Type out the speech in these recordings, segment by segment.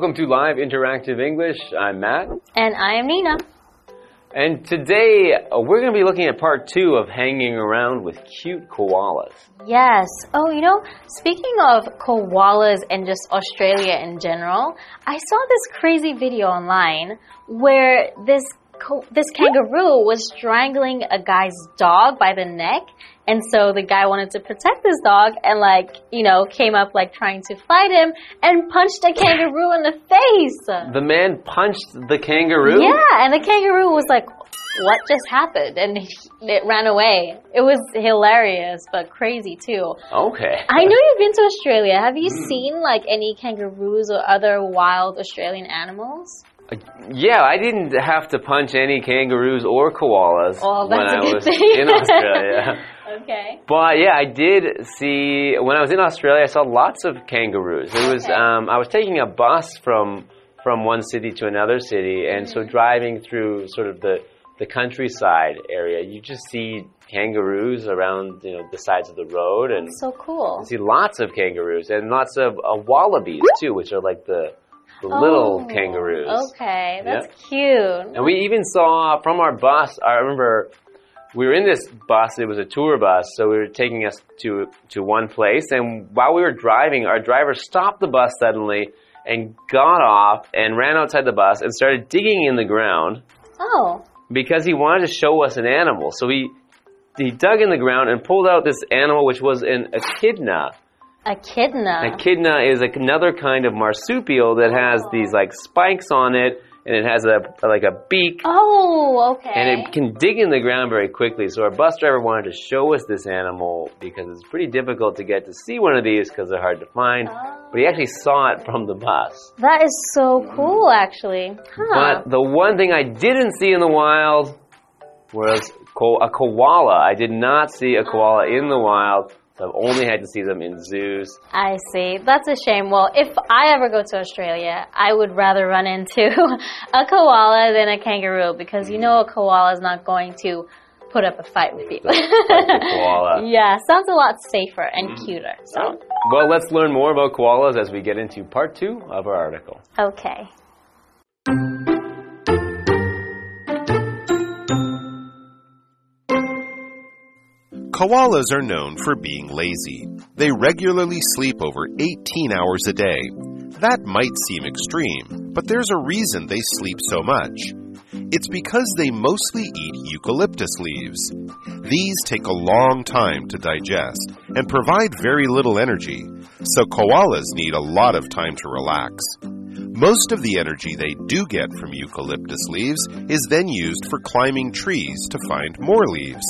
Welcome to Live Interactive English. I'm Matt. And I am Nina. And today uh, we're going to be looking at part two of hanging around with cute koalas. Yes. Oh, you know, speaking of koalas and just Australia in general, I saw this crazy video online where this this kangaroo was strangling a guy's dog by the neck and so the guy wanted to protect his dog and like, you know, came up like trying to fight him and punched a kangaroo in the face. The man punched the kangaroo? Yeah, and the kangaroo was like, what just happened? And it ran away. It was hilarious, but crazy too. Okay. I know you've been to Australia. Have you mm. seen like any kangaroos or other wild Australian animals? Yeah, I didn't have to punch any kangaroos or koalas oh, when I was in Australia. okay. But yeah, I did see when I was in Australia. I saw lots of kangaroos. It was okay. um, I was taking a bus from from one city to another city, and mm -hmm. so mm-hmm. driving through sort of the the countryside area, you just see kangaroos around you know the sides of the road, and That's so cool. You see lots of kangaroos and lots of uh, wallabies too, which are like the the oh, little kangaroos. Okay, that's yep. cute. And we even saw from our bus. I remember we were in this bus. It was a tour bus, so we were taking us to to one place. And while we were driving, our driver stopped the bus suddenly and got off and ran outside the bus and started digging in the ground. Oh. Because he wanted to show us an animal. So he he dug in the ground and pulled out this animal, which was an echidna. Echidna. Echidna is another kind of marsupial that has oh. these like spikes on it, and it has a like a beak. Oh, okay. And it can dig in the ground very quickly. So our bus driver wanted to show us this animal because it's pretty difficult to get to see one of these because they're hard to find. Oh. But he actually saw it from the bus. That is so cool, actually. Huh. But the one thing I didn't see in the wild was a koala. I did not see a koala in the wild. So I've only had to see them in zoos. I see. That's a shame. Well, if I ever go to Australia, I would rather run into a koala than a kangaroo because you know a koala is not going to put up a fight with you. koala. yeah, sounds a lot safer and mm-hmm. cuter. So. Well, let's learn more about koalas as we get into part two of our article. Okay. Koalas are known for being lazy. They regularly sleep over 18 hours a day. That might seem extreme, but there's a reason they sleep so much. It's because they mostly eat eucalyptus leaves. These take a long time to digest and provide very little energy, so koalas need a lot of time to relax. Most of the energy they do get from eucalyptus leaves is then used for climbing trees to find more leaves.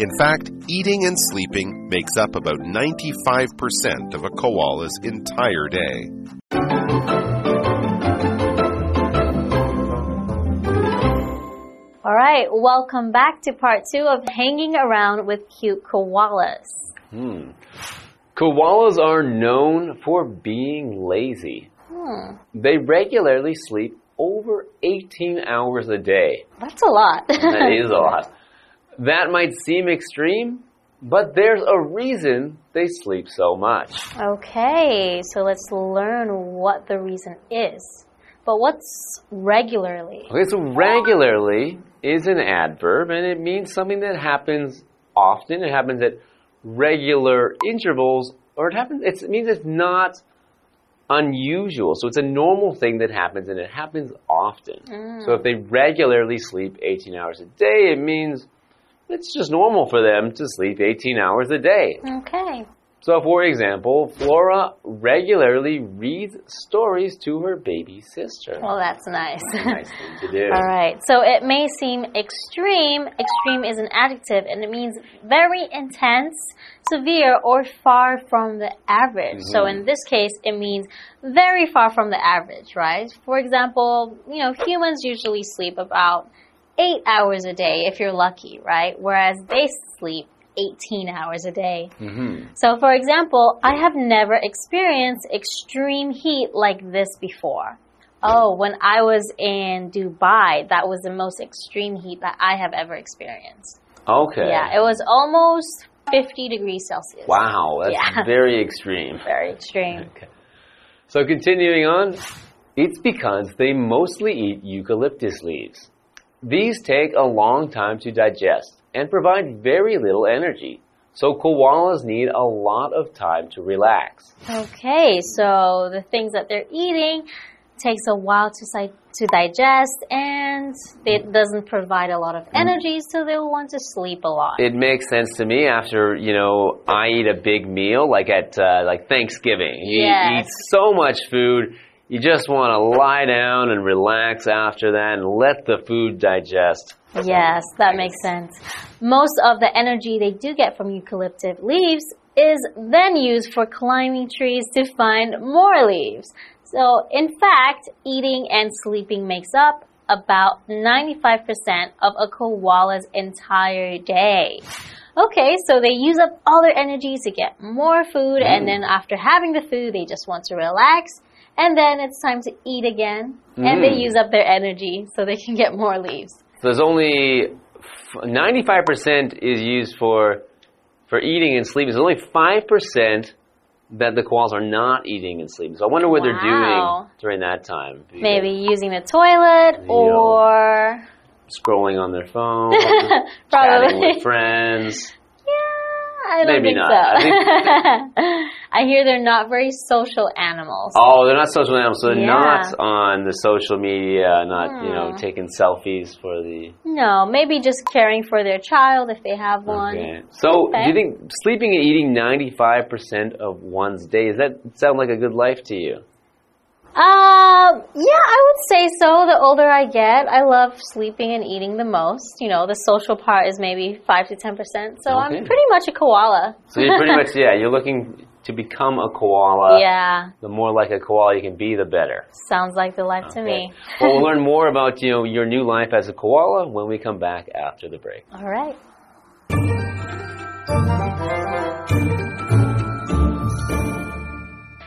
In fact, eating and sleeping makes up about 95% of a koala's entire day. All right, welcome back to part two of hanging around with cute koalas. Hmm. Koalas are known for being lazy. Hmm. They regularly sleep over 18 hours a day. That's a lot. that is a lot. That might seem extreme, but there's a reason they sleep so much. Okay, so let's learn what the reason is. But what's regularly? Okay, so regularly is an adverb and it means something that happens often. It happens at regular intervals or it happens it means it's not unusual. So it's a normal thing that happens and it happens often. Mm. So if they regularly sleep 18 hours a day, it means it's just normal for them to sleep 18 hours a day. Okay. So, for example, Flora regularly reads stories to her baby sister. Well, that's nice. nice thing to do. All right. So, it may seem extreme. Extreme is an adjective and it means very intense, severe, or far from the average. Mm -hmm. So, mm-hmm. in this case, it means very far from the average, right? For example, you know, humans usually sleep about eight hours a day if you're lucky, right? Whereas they sleep 18 hours a day. Mm -hmm. So, for example, I have never experienced extreme heat like this before. Oh, when I was in Dubai, that was the most extreme heat that I have ever experienced. Okay. Yeah, it was almost 50 degrees Celsius. Wow, that's Yeah. very extreme. Very extreme. Okay. So continuing on, it's because they mostly eat eucalyptus leaves. These take a long time to digest and provide very little energy. So koalas need a lot of time to relax. Okay, so the things that they're eating takes a while to to digest and it doesn't provide a lot of energy so they'll want to sleep a lot. It makes sense to me after, you know, I eat a big meal like at uh, like Thanksgiving. You Yes. eat so much food, you just want to lie down and relax after that and let the food digest. Yes, that makes sense. Most of the energy they do get from eucalyptus leaves is then used for climbing trees to find more leaves. So, in fact, eating and sleeping makes up about 95% of a koala's entire day. Okay, so they use up all their energy to get more food, and mm. then after having the food, they just want to relax, and then it's time to eat again, and they Mm. use up their energy so they can get more leaves. So there's only 95% is used for for eating and sleeping. There's only 5% that the koalas are not eating and sleeping. So I wonder what they're doing during that time. Maybe using the toilet or scrolling on their phone, chatting with friends. Yeah, I don't Maybe think not. so. I hear they're not very social animals. Oh, they're not social animals, so they're Yeah. not on the social media, not you know Hmm. taking selfies for the. No, maybe just caring for their child if they have one. Okay. So, Okay. do you think sleeping and eating ninety five percent of one's day does that sound like a good life to you? Um, yeah, I would say so. The older I get, I love sleeping and eating the most. You know, the social part is maybe five to ten percent. So I'm pretty much a koala. So you're pretty much yeah, you're looking to become a koala. yeah, The more like a koala you can be, the better. sounds like the life to me. well, we'll learn more about you know your new life as a koala when we come back after the break. All right.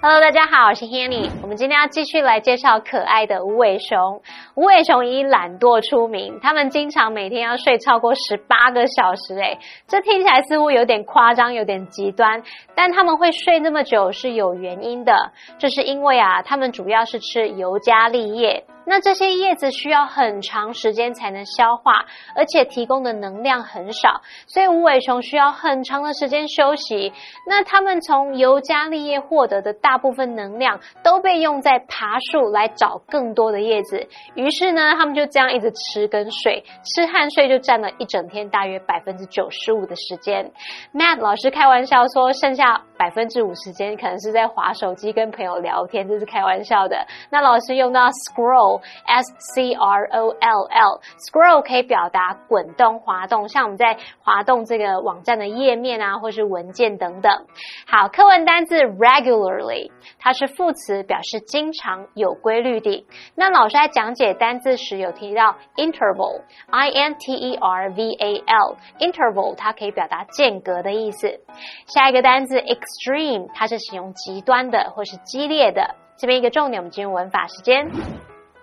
Hello，大家好，我是 Hanny。我们今天要继续来介绍可爱的无尾熊。无尾熊以懒惰出名，它们经常每天要睡超过十八个小时。诶，这听起来似乎有点夸张，有点极端，但他们会睡那么久是有原因的。这是因为啊，它们主要是吃尤加利叶。那这些叶子需要很长时间才能消化，而且提供的能量很少，所以无尾熊需要很长的时间休息。那它们从尤加利叶获得的大部分能量都被用在爬树来找更多的叶子。于是呢，它们就这样一直吃跟睡，吃和睡就占了一整天大约百分之九十五的时间。Matt 老师开玩笑说，剩下百分之五时间可能是在划手机跟朋友聊天，这是开玩笑的。那老师用到 scroll。S C R O L L，scroll 可以表达滚动、滑动，像我们在滑动这个网站的页面啊，或是文件等等。好，课文单字 regularly，它是副词，表示经常、有规律的。那老师在讲解单字时有提到 interval，I N T E R V A L，interval 它可以表达间隔的意思。下一个单字 extreme，它是形容极端的或是激烈的。这边一个重点，我们进入文法时间。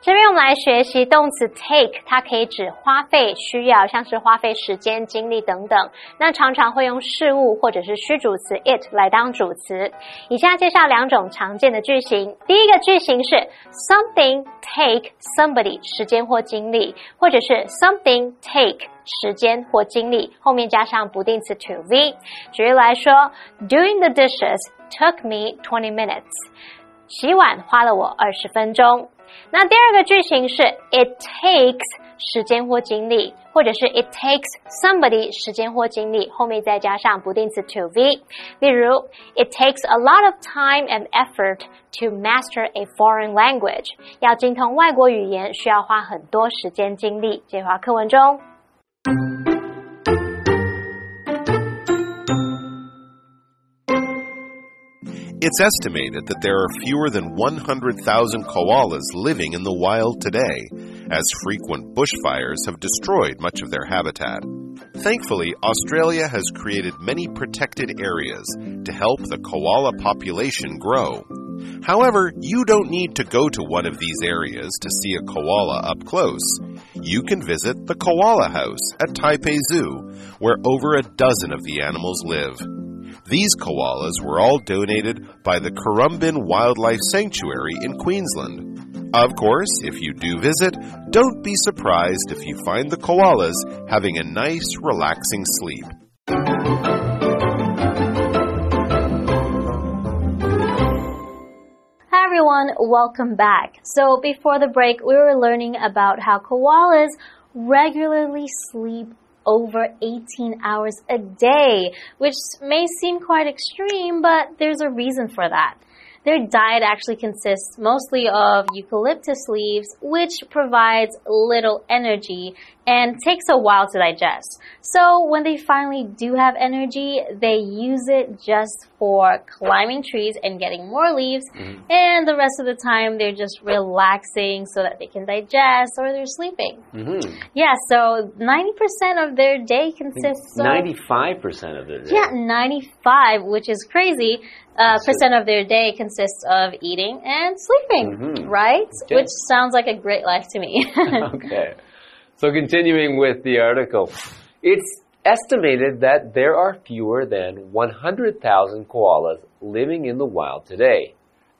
这边我们来学习动词 take，它可以指花费、需要，像是花费时间、精力等等。那常常会用事物或者是虚主词 it 来当主词。以下介绍两种常见的句型。第一个句型是 something take somebody 时间或精力，或者是 something take 时间或精力，后面加上不定词 to v。举例来说，Doing the dishes took me twenty minutes。洗碗花了我二十分钟。那第二个句型是 it takes 时间或精力，或者是 it takes somebody 时间或精力，后面再加上不定词 to v。例如，it takes a lot of time and effort to master a foreign language。要精通外国语言，需要花很多时间精力。这句话课文中。 It's estimated that there are fewer than 100,000 koalas living in the wild today, as frequent bushfires have destroyed much of their habitat. Thankfully, Australia has created many protected areas to help the koala population grow. However, you don't need to go to one of these areas to see a koala up close. You can visit the Koala House at Taipei Zoo, where over a dozen of the animals live. These koalas were all donated by the Currumbin Wildlife Sanctuary in Queensland. Of course, if you do visit, don't be surprised if you find the koalas having a nice, relaxing sleep. Hi everyone, welcome back. So before the break, we were learning about how koalas regularly sleep over 18 hours a day, which may seem quite extreme, but there's a reason for that. Their diet actually consists mostly of eucalyptus leaves, which provides little energy and takes a while to digest. So when they finally do have energy, they use it just for climbing trees and getting more leaves, Mm-hmm. and the rest of the time they're just relaxing so that they can digest or they're sleeping. hmm Yeah, so 90% of their day consists 95% of it. yeah, 95, which is crazy. Uh, percent of their day consists of eating and sleeping, Mhm. right? Okay. Which sounds like a great life to me. okay. So continuing with the article, it's estimated that there are fewer than 100,000 koalas living in the wild today,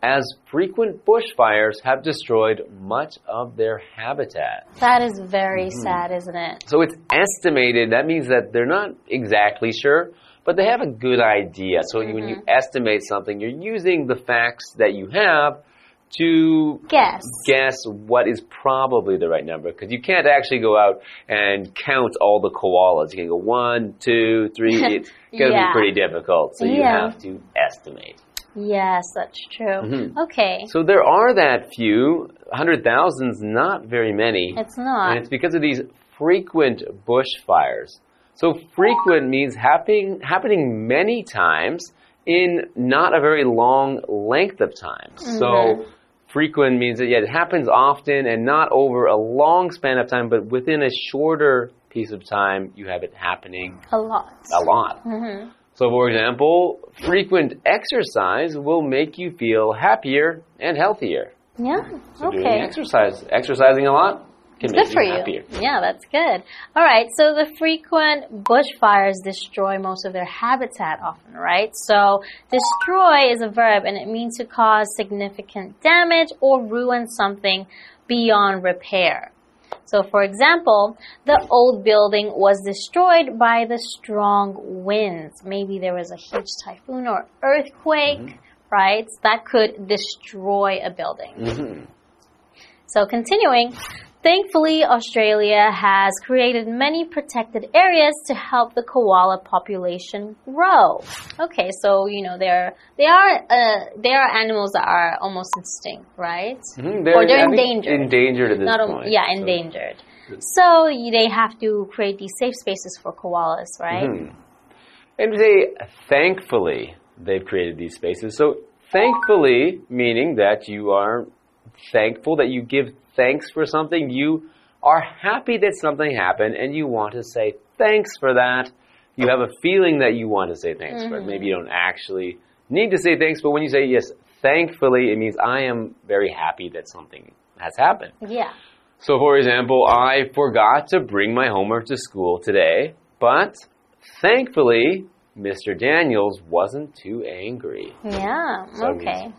as frequent bushfires have destroyed much of their habitat. that is very Mm-hmm. sad, isn't it? So it's estimated, that means that they're not exactly sure, but they have a good idea. So when you estimate something, you're using the facts that you have to Guess. guess what is probably the right number because you can't actually go out and count all the koalas. You can go one, two, three. It's going to Yeah. be pretty difficult, so you Yeah. have to estimate. Yes, that's true. Mhm. Okay. So there are that few, hundred thousands, not very many, It's not. and it's because of these frequent bushfires. So frequent means happening happening many times in not a very long length of time. So Mm-hmm. frequent means that yeah, it happens often and not over a long span of time, but within a shorter piece of time, you have it happening a lot. a lot. hmm So, for example, frequent exercise will make you feel happier and healthier. Yeah. So doing okay. exercise, exercising a lot can make Good for you you. happier. Yeah, that's good. All right, so the frequent bushfires destroy most of their habitat often, right? So destroy is a verb and it means to cause significant damage or ruin something beyond repair. So, for example, the old building was destroyed by the strong winds. Maybe there was a huge typhoon or earthquake, right? That could destroy a building. Mhm. So continuing, thankfully Australia has created many protected areas to help the koala population grow. Okay, so you know they're they are uh, they are animals that are almost extinct, right? Or they're I think, endangered. Endangered at this Not point. yeah, So- endangered. So they have to create these safe spaces for koalas, right? Mhm. And they thankfully, they've created these spaces. So, thankfully, meaning that you are thankful, that you give thanks for something. You are happy that something happened and you want to say thanks for that. You have a feeling that you want to say thanks for it. Mm-hmm. Maybe you don't actually need to say thanks, but when you say yes, thankfully, it means I am very happy that something has happened. Yeah. So, for example, I forgot to bring my homework to school today, but thankfully, Mr. Daniels wasn't too angry. Yeah. So okay.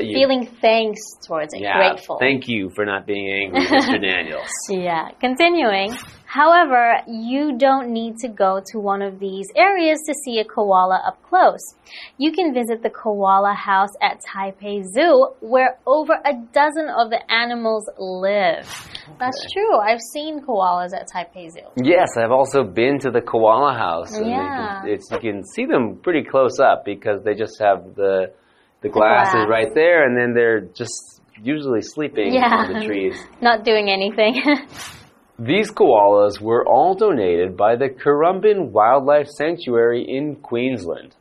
You- Feeling thanks towards it, yeah, grateful. Thank you for not being angry, Mr. Daniels. Yeah, continuing. However, you don't need to go to one of these areas to see a koala up close. You can visit the koala house at Taipei Zoo, where over a dozen of the animals live. That's true. I've seen koalas at Taipei Zoo. Yes, I've also been to the koala house. you Yeah. can- it's, you can see them pretty close up because they just have the the glass. Is right there, and then they're just usually sleeping Yeah. on the trees. Not doing anything. These koalas were all donated by the Currumbin Wildlife Sanctuary in Queensland.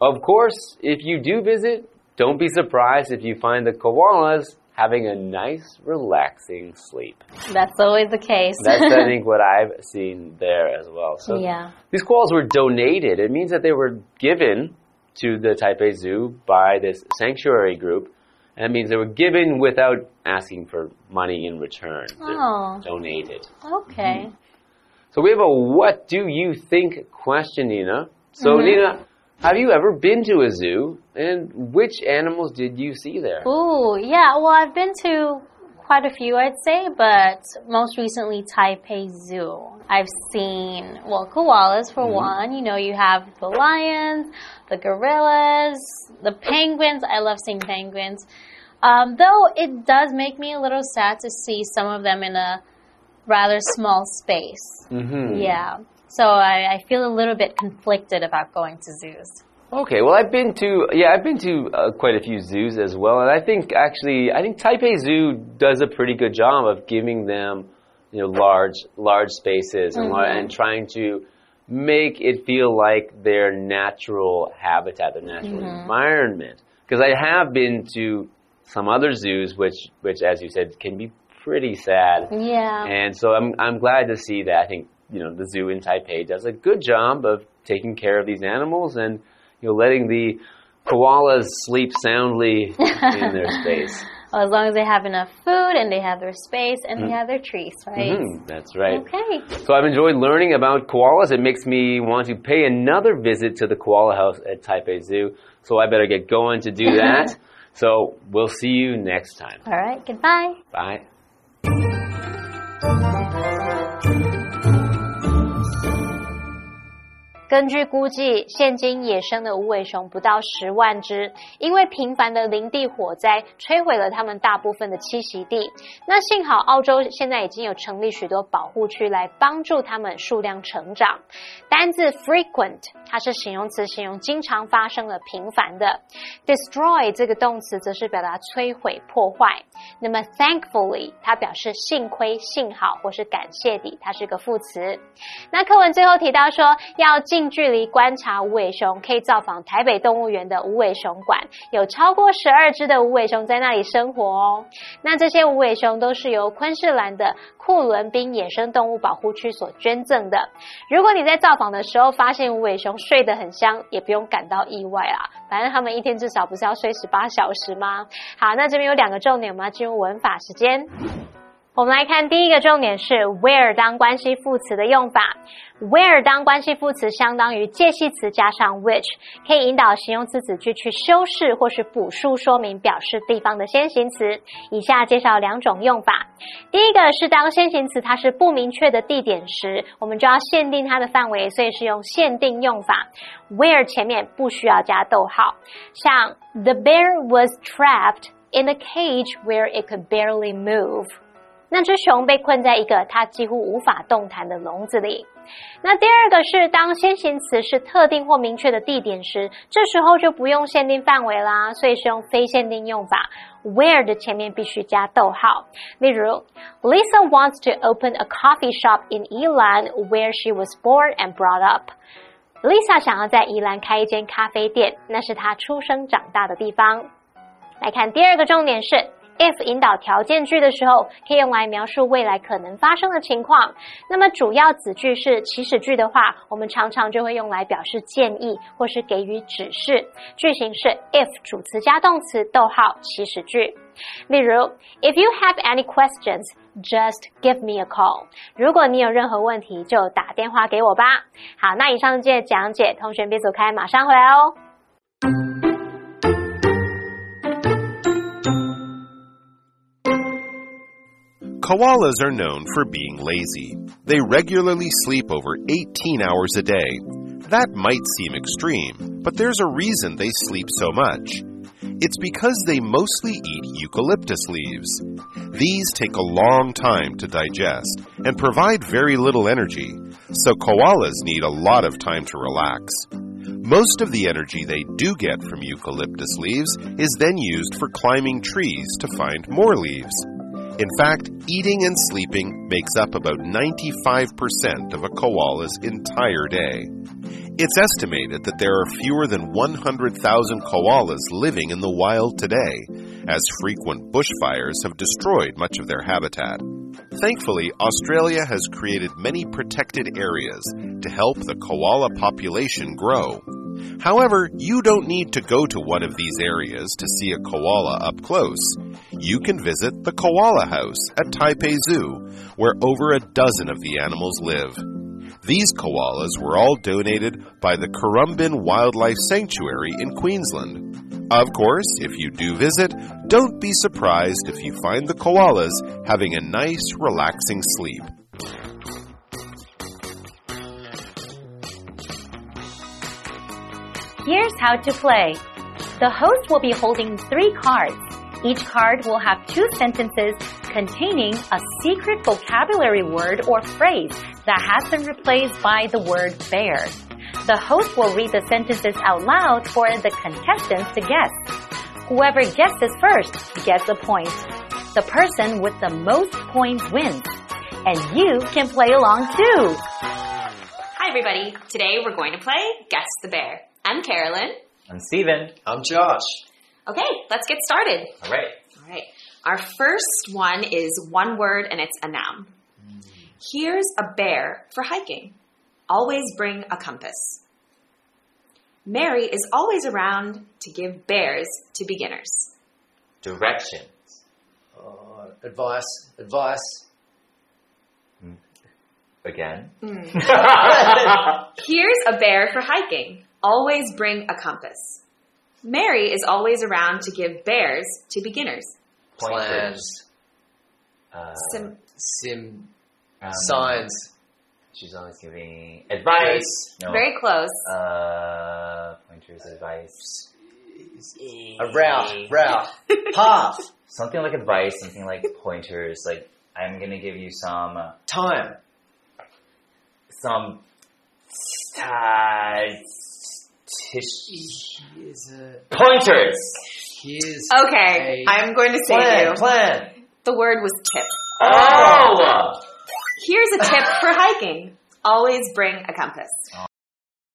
Of course, if you do visit, don't be surprised if you find the koalas having a nice, relaxing sleep. That's always the case. That's, I think, what I've seen there as well. So yeah. these koalas were donated. It means that they were given to the Taipei Zoo by this sanctuary group. And it means they were given without asking for money in return. Oh. Donated. Okay. So we have a what do you think question, Nina. So, Mm-hmm. Nina, have you ever been to a zoo? And which animals did you see there? Oh, yeah. Well, I've been to quite a few, I'd say, but most recently Taipei Zoo. I've seen well koalas for one. You know, you have the lions, the gorillas, the penguins. I love seeing penguins. Um, though it does make me a little sad to see some of them in a rather small space. Mm-hmm. Yeah. So I, I feel a little bit conflicted about going to zoos. Okay, well, I've been to yeah, I've been to uh, quite a few zoos as well, and I think actually, I think Taipei Zoo does a pretty good job of giving them, you know, large large spaces and lar- and trying to make it feel like their natural habitat, their natural environment. Because I have been to some other zoos, which which, as you said, can be pretty sad. Yeah. And so I'm I'm glad to see that. I think you know the zoo in Taipei does a good job of taking care of these animals and you know letting the koalas sleep soundly in their space. Well, as long as they have enough food and they have their space and they have their trees, right? Mhm, that's right. Okay. So I've enjoyed learning about koalas. It makes me want to pay another visit to the koala house at Taipei Zoo. So I better get going to do that. so we'll see you next time. All right. Goodbye. Bye. 根据估计，现今野生的无尾熊不到十万只，因为频繁的林地火灾摧毁了它们大部分的栖息地。那幸好澳洲现在已经有成立许多保护区来帮助它们数量成长。单字 frequent 它是形容词，形容经常发生的、频繁的。destroy 这个动词则是表达摧毁、破坏。那么 thankfully 它表示幸亏、幸好或是感谢地，它是个副词。那课文最后提到说，要近距离观察无尾熊，可以造访台北动物园的无尾熊馆，有超过十二只的无尾熊在那里生活哦。那这些无尾熊都是由昆士兰的库伦宾野生动物保护区所捐赠的。如果你在造访的时候发现无尾熊睡得很香，也不用感到意外啊，反正他们一天至少不是要睡十八小时吗？好，那这边有两个重点，我们要进入文法时间。我们来看第一个重点是 where 当关系副词的用法。where 当关系副词相当于介系词加上 which，可以引导形容词子句去修饰或是补述说明表示地方的先行词。以下介绍两种用法。第一个是当先行词它是不明确的地点时，我们就要限定它的范围，所以是用限定用法。where 前面不需要加逗号，像 The bear was trapped in a cage where it could barely move。那只熊被困在一个它几乎无法动弹的笼子里。那第二个是当先行词是特定或明确的地点时，这时候就不用限定范围啦，所以是用非限定用法。where 的前面必须加逗号。例如，Lisa wants to open a coffee shop in Elan where she was born and brought up。Lisa 想要在宜兰开一间咖啡店，那是她出生长大的地方。来看第二个重点是。If 引导条件句的时候，可以用来描述未来可能发生的情况。那么主要子句是祈使句的话，我们常常就会用来表示建议或是给予指示。句型是 if 主词加动词，逗号祈使句。例如，If you have any questions, just give me a call。如果你有任何问题，就打电话给我吧。好，那以上这些讲解，同学别走开，马上回来哦。Koalas are known for being lazy. They regularly sleep over 18 hours a day. That might seem extreme, but there's a reason they sleep so much. It's because they mostly eat eucalyptus leaves. These take a long time to digest and provide very little energy, so koalas need a lot of time to relax. Most of the energy they do get from eucalyptus leaves is then used for climbing trees to find more leaves. In fact, eating and sleeping makes up about 95% of a koala's entire day. It's estimated that there are fewer than 100,000 koalas living in the wild today, as frequent bushfires have destroyed much of their habitat. Thankfully, Australia has created many protected areas to help the koala population grow. However, you don't need to go to one of these areas to see a koala up close. You can visit the Koala House at Taipei Zoo, where over a dozen of the animals live. These koalas were all donated by the Currumbin Wildlife Sanctuary in Queensland. Of course, if you do visit, don't be surprised if you find the koalas having a nice, relaxing sleep. Here's how to play. The host will be holding three cards. Each card will have two sentences containing a secret vocabulary word or phrase that has been replaced by the word bear. The host will read the sentences out loud for the contestants to guess. Whoever guesses first gets a point. The person with the most points wins. And you can play along too. Hi, everybody. Today we're going to play Guess the Bear. I'm Carolyn. I'm Steven. I'm Josh. Okay, let's get started. All right. All right. Our first one is one word and it's a noun. Here's a bear for hiking. Always bring a compass. Mary is always around to give bears to beginners. Directions. Uh, advice. Advice. Again. Here's a bear for hiking. Always bring a compass. Mary is always around to give bears to beginners. Pointers. Plans. Uh, Sim- Sim. um, Signs. She's always giving advice. No. Very close. Uh, pointers, advice. A route. Route. Path. Something like advice. Something like pointers. Like I'm gonna give you some uh, Time. some statistician Here's a. pointers. Here's Okay, a I'm going to say plan. you. Plan. The word was tip. Oh. Here's a tip for hiking. Always bring a compass.